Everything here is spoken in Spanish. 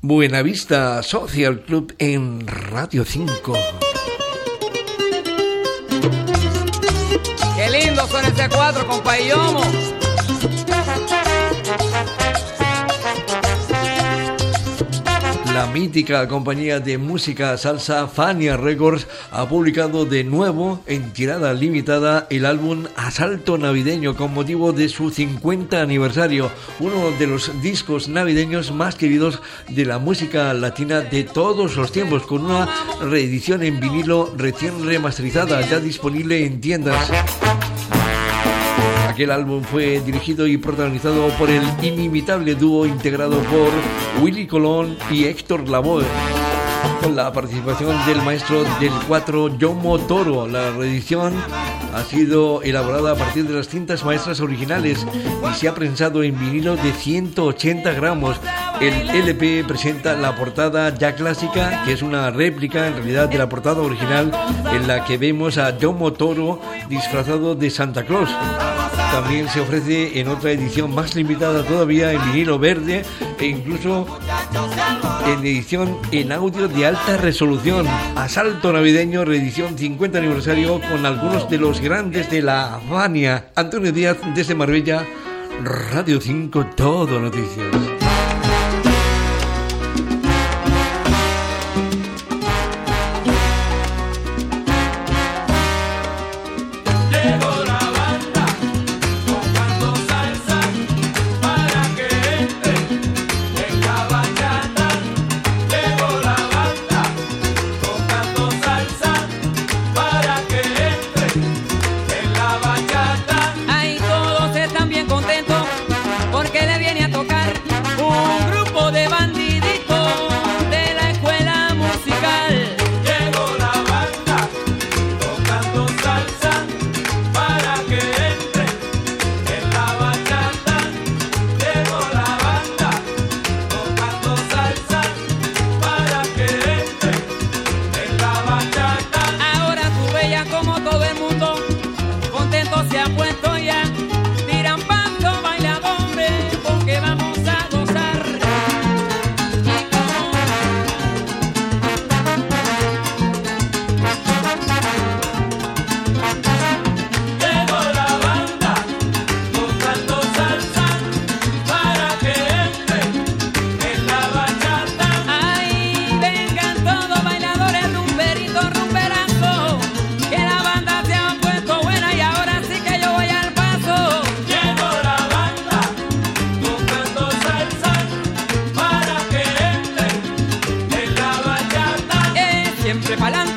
Buenavista Social Club en Radio 5. Qué lindo son ese cuatro, compa La mítica compañía de música salsa Fania Records ha publicado de nuevo en tirada limitada el álbum Asalto Navideño con motivo de su 50 aniversario, uno de los discos navideños más queridos de la música latina de todos los tiempos, con una reedición en vinilo recién remasterizada, ya disponible en tiendas. Aquel álbum fue dirigido y protagonizado por el inimitable dúo integrado por Willy Colón y Héctor Lavoe con la participación del maestro del 4 Yomo Toro. La reedición ha sido elaborada a partir de las cintas maestras originales y se ha prensado en vinilo de 180 gramos. El LP presenta la portada ya clásica, que es una réplica en realidad de la portada original, en la que vemos a Yomo Toro disfrazado de Santa Claus. También se ofrece en otra edición más limitada todavía en vinilo verde e incluso en edición en audio de alta resolución. Asalto navideño, reedición 50 aniversario con algunos de los grandes de la Habania. Antonio Díaz desde Marbella, Radio 5, Todo Noticias. Siempre pa'lante.